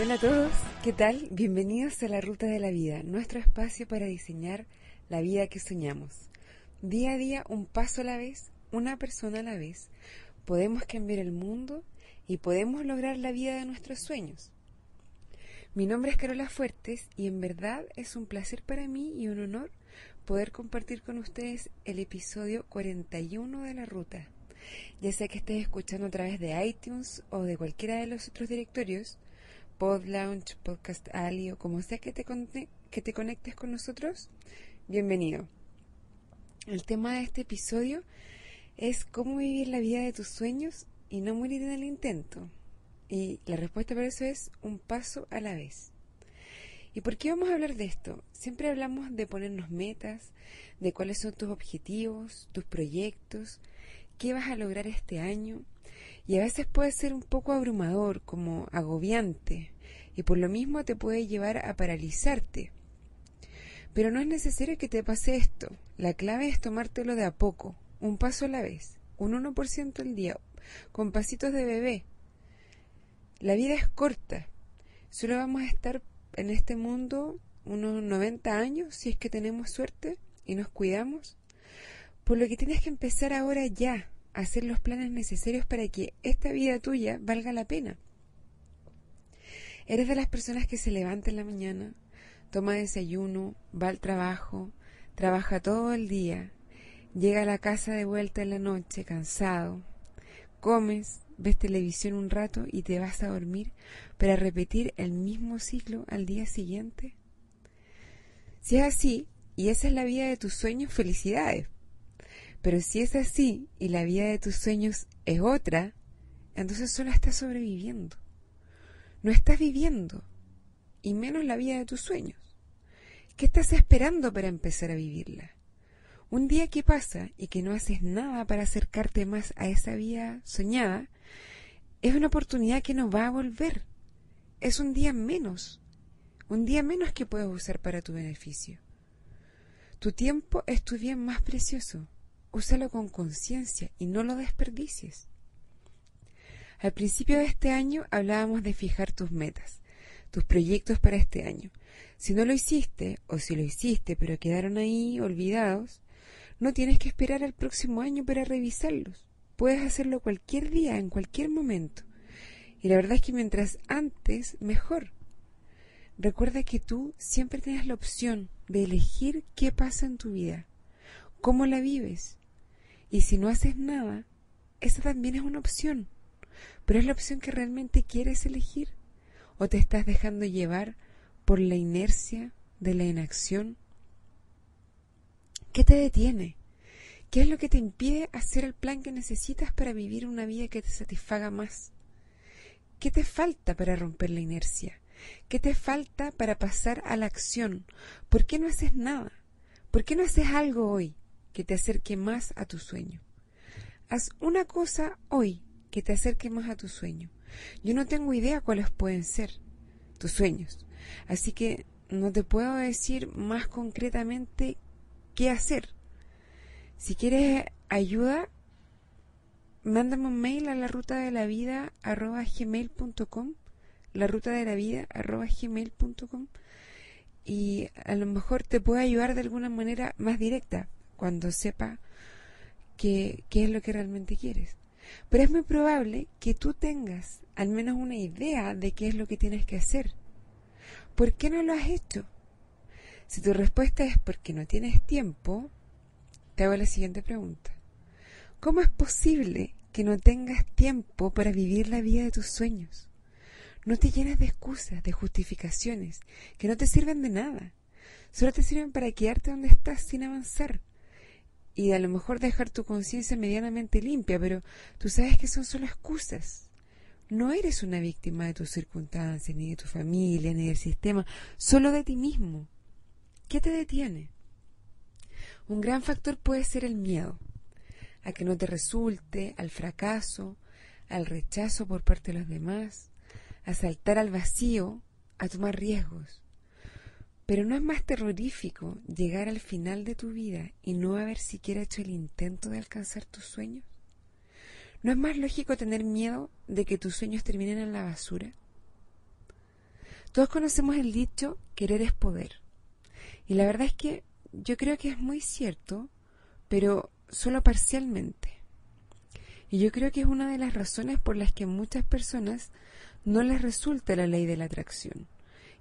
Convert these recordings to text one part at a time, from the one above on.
hola a todos, ¿qué tal? Bienvenidos a la Ruta de la Vida, nuestro espacio para diseñar la vida que soñamos. Día a día, un paso a la vez, una persona a la vez, podemos cambiar el mundo y podemos lograr la vida de nuestros sueños. Mi nombre es Carola Fuertes y en verdad es un placer para mí y un honor poder compartir con ustedes el episodio 41 de la ruta. Ya sea que estés escuchando a través de iTunes o de cualquiera de los otros directorios, Pod Podcast Ali o como sea que te, que te conectes con nosotros, bienvenido. El tema de este episodio es cómo vivir la vida de tus sueños y no morir en el intento. Y la respuesta para eso es un paso a la vez. ¿Y por qué vamos a hablar de esto? Siempre hablamos de ponernos metas, de cuáles son tus objetivos, tus proyectos, qué vas a lograr este año, y a veces puede ser un poco abrumador, como agobiante, y por lo mismo te puede llevar a paralizarte. Pero no es necesario que te pase esto. La clave es tomártelo de a poco, un paso a la vez, un 1% al día, con pasitos de bebé. La vida es corta. Solo vamos a estar en este mundo unos 90 años si es que tenemos suerte y nos cuidamos. Por lo que tienes que empezar ahora ya, hacer los planes necesarios para que esta vida tuya valga la pena. Eres de las personas que se levanta en la mañana, toma desayuno, va al trabajo, trabaja todo el día, llega a la casa de vuelta en la noche cansado, comes, ves televisión un rato y te vas a dormir para repetir el mismo ciclo al día siguiente. Si es así, y esa es la vida de tus sueños, felicidades. Pero si es así y la vida de tus sueños es otra, entonces solo estás sobreviviendo. No estás viviendo, y menos la vida de tus sueños. ¿Qué estás esperando para empezar a vivirla? Un día que pasa y que no haces nada para acercarte más a esa vida soñada, es una oportunidad que no va a volver. Es un día menos, un día menos que puedes usar para tu beneficio. Tu tiempo es tu bien más precioso úsalo con conciencia y no lo desperdicies. Al principio de este año hablábamos de fijar tus metas, tus proyectos para este año. Si no lo hiciste, o si lo hiciste pero quedaron ahí olvidados, no tienes que esperar al próximo año para revisarlos. Puedes hacerlo cualquier día, en cualquier momento. Y la verdad es que mientras antes, mejor. Recuerda que tú siempre tienes la opción de elegir qué pasa en tu vida, cómo la vives, y si no haces nada, esa también es una opción. Pero es la opción que realmente quieres elegir. ¿O te estás dejando llevar por la inercia de la inacción? ¿Qué te detiene? ¿Qué es lo que te impide hacer el plan que necesitas para vivir una vida que te satisfaga más? ¿Qué te falta para romper la inercia? ¿Qué te falta para pasar a la acción? ¿Por qué no haces nada? ¿Por qué no haces algo hoy? Que te acerque más a tu sueño. Haz una cosa hoy que te acerque más a tu sueño. Yo no tengo idea cuáles pueden ser tus sueños, así que no te puedo decir más concretamente qué hacer. Si quieres ayuda, mándame un mail a la ruta de la vida arroba gmail.com la ruta de la vida arroba gmail.com y a lo mejor te puedo ayudar de alguna manera más directa cuando sepa qué, es lo que realmente quieres. Pero es muy probable que tú tengas al menos una idea de qué es lo que tienes que hacer. ¿Por qué no lo has hecho? Si tu respuesta es porque no tienes tiempo, te hago la siguiente pregunta. ¿Cómo es posible que no tengas tiempo para vivir la vida de tus sueños? No te llenes de excusas, de justificaciones, que no te sirven de nada. Solo te sirven para quedarte donde estás sin avanzar y a lo mejor dejar tu conciencia medianamente limpia, pero tú sabes que son solo excusas. No eres una víctima de tus circunstancias, ni de tu familia, ni del sistema, solo de ti mismo. ¿Qué te detiene? Un gran factor puede ser el miedo, a que no te resulte, al fracaso, al rechazo por parte de los demás, a saltar al vacío, a tomar riesgos. Pero ¿no es más terrorífico llegar al final de tu vida y no haber siquiera hecho el intento de alcanzar tus sueños? ¿No es más lógico tener miedo de que tus sueños terminen en la basura? Todos conocemos el dicho querer es poder. Y la verdad es que yo creo que es muy cierto, pero solo parcialmente. Y yo creo que es una de las razones por las que a muchas personas no les resulta la ley de la atracción.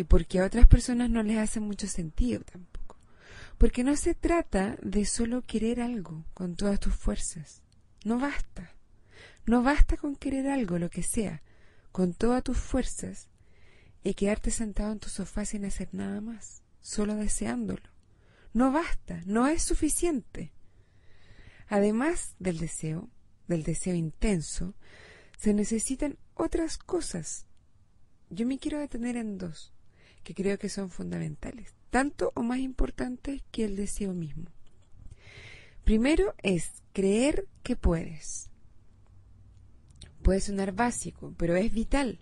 Y porque a otras personas no les hace mucho sentido tampoco. Porque no se trata de solo querer algo con todas tus fuerzas. No basta. No basta con querer algo, lo que sea, con todas tus fuerzas y quedarte sentado en tu sofá sin hacer nada más, solo deseándolo. No basta, no es suficiente. Además del deseo, del deseo intenso, se necesitan otras cosas. Yo me quiero detener en dos, que creo que son fundamentales, tanto o más importantes que el deseo mismo. Primero es creer que puedes. Puede sonar básico, pero es vital.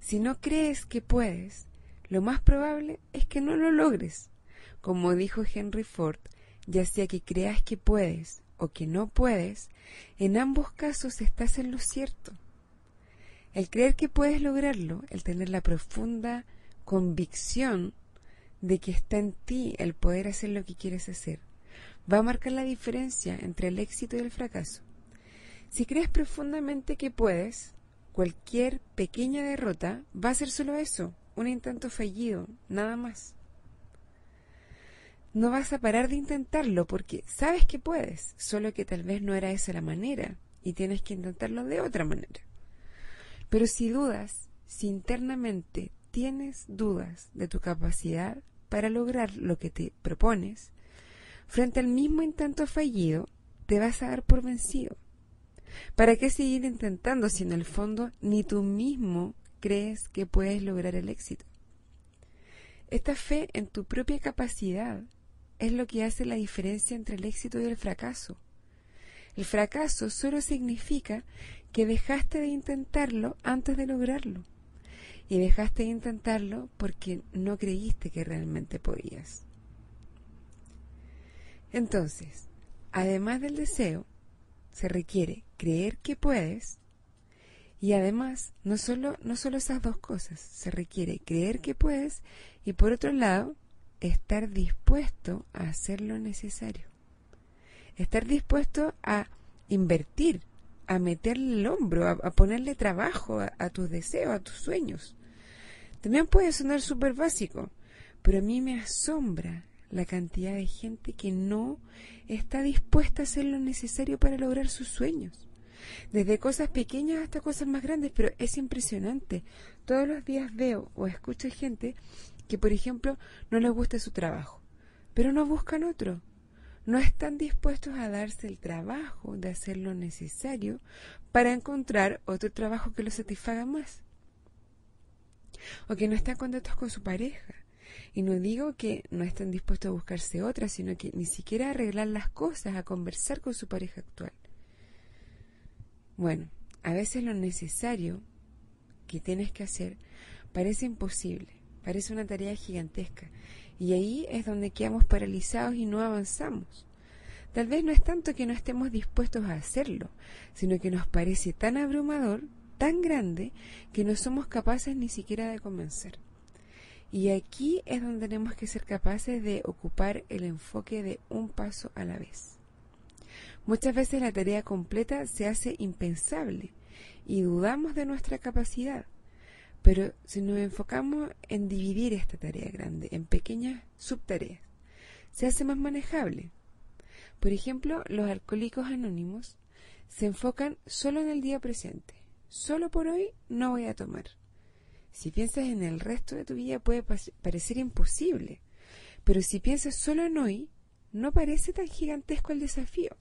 Si no crees que puedes, lo más probable es que no lo logres. Como dijo Henry Ford, ya sea que creas que puedes o que no puedes, en ambos casos estás en lo cierto. El creer que puedes lograrlo, el tener la profunda convicción de que está en ti el poder hacer lo que quieres hacer, va a marcar la diferencia entre el éxito y el fracaso. Si crees profundamente que puedes, cualquier pequeña derrota va a ser solo eso, un intento fallido, nada más no vas a parar de intentarlo porque sabes que puedes, solo que tal vez no era esa la manera y tienes que intentarlo de otra manera. Pero si dudas, si internamente tienes dudas de tu capacidad para lograr lo que te propones, frente al mismo intento fallido, te vas a dar por vencido. ¿Para qué seguir intentando si en el fondo ni tú mismo crees que puedes lograr el éxito? Esta fe en tu propia capacidad es lo que hace la diferencia entre el éxito y el fracaso. El fracaso solo significa que dejaste de intentarlo antes de lograrlo. Y dejaste de intentarlo porque no creíste que realmente podías. Entonces, además del deseo, se requiere creer que puedes y además no solo, no solo esas dos cosas, se requiere creer que puedes y por otro lado estar dispuesto a hacer lo necesario. Estar dispuesto a invertir, a meterle el hombro, a, ponerle trabajo a, tus deseos, a tus sueños. También puede sonar súper básico, pero a mí me asombra la cantidad de gente que no está dispuesta a hacer lo necesario para lograr sus sueños. Desde cosas pequeñas hasta cosas más grandes, pero es impresionante. Todos los días veo o escucho gente que, por ejemplo, no les guste su trabajo, pero no buscan otro. No están dispuestos a darse el trabajo de hacer lo necesario para encontrar otro trabajo que los satisfaga más. O que no están contentos con su pareja. Y no digo que no estén dispuestos a buscarse otra, sino que ni siquiera a arreglar las cosas, a conversar con su pareja actual. Bueno, a veces lo necesario que tienes que hacer parece imposible, Parece una tarea gigantesca. Y ahí es donde quedamos paralizados y no avanzamos. Tal vez no es tanto que no estemos dispuestos a hacerlo, sino que nos parece tan abrumador, tan grande, que no somos capaces ni siquiera de comenzar. Y aquí es donde tenemos que ser capaces de ocupar el enfoque de un paso a la vez. Muchas veces la tarea completa se hace impensable y dudamos de nuestra capacidad. Pero si nos enfocamos en dividir esta tarea grande en pequeñas subtareas, se hace más manejable. Por ejemplo, los alcohólicos anónimos se enfocan solo en el día presente. Solo por hoy no voy a tomar. Si piensas en el resto de tu vida puede parecer imposible, pero si piensas solo en hoy, no parece tan gigantesco el desafío.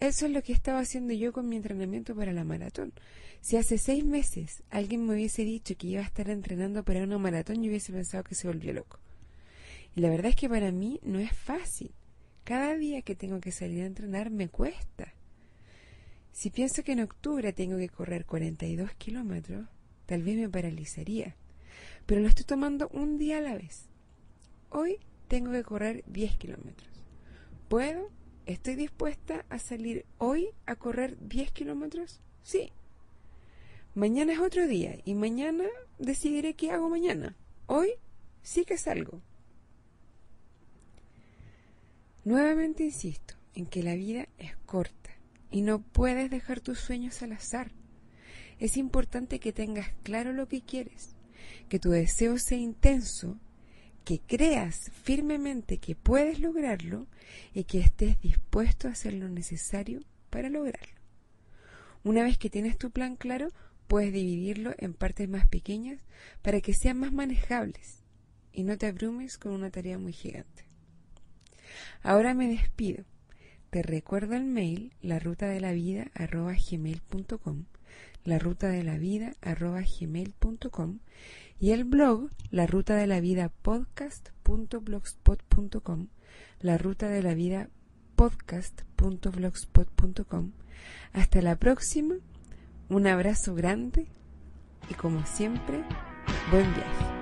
Eso es lo que estaba haciendo yo con mi entrenamiento para la maratón. Si hace seis meses alguien me hubiese dicho que iba a estar entrenando para una maratón, yo hubiese pensado que se volvió loco. Y la verdad es que para mí no es fácil. Cada día que tengo que salir a entrenar me cuesta. Si pienso que en octubre tengo que correr 42 kilómetros, tal vez me paralizaría. Pero lo estoy tomando un día a la vez. Hoy tengo que correr 10 kilómetros. ¿Puedo? ¿Estoy dispuesta a salir hoy a correr 10 kilómetros? Sí. Mañana es otro día y mañana decidiré qué hago mañana. Hoy sí que salgo. Nuevamente insisto en que la vida es corta y no puedes dejar tus sueños al azar. Es importante que tengas claro lo que quieres, que tu deseo sea intenso, que creas firmemente que puedes lograrlo y que estés dispuesto a hacer lo necesario para lograrlo. Una vez que tienes tu plan claro, puedes dividirlo en partes más pequeñas para que sean más manejables y no te abrumes con una tarea muy gigante. Ahora me despido. Te recuerdo el mail la ruta de la vida la ruta de la vida arroba gmail.com y el blog la ruta de la vida podcast.blogspot.com, la ruta de la vida podcast.blogspot.com. Hasta la próxima, un abrazo grande y como siempre, buen viaje.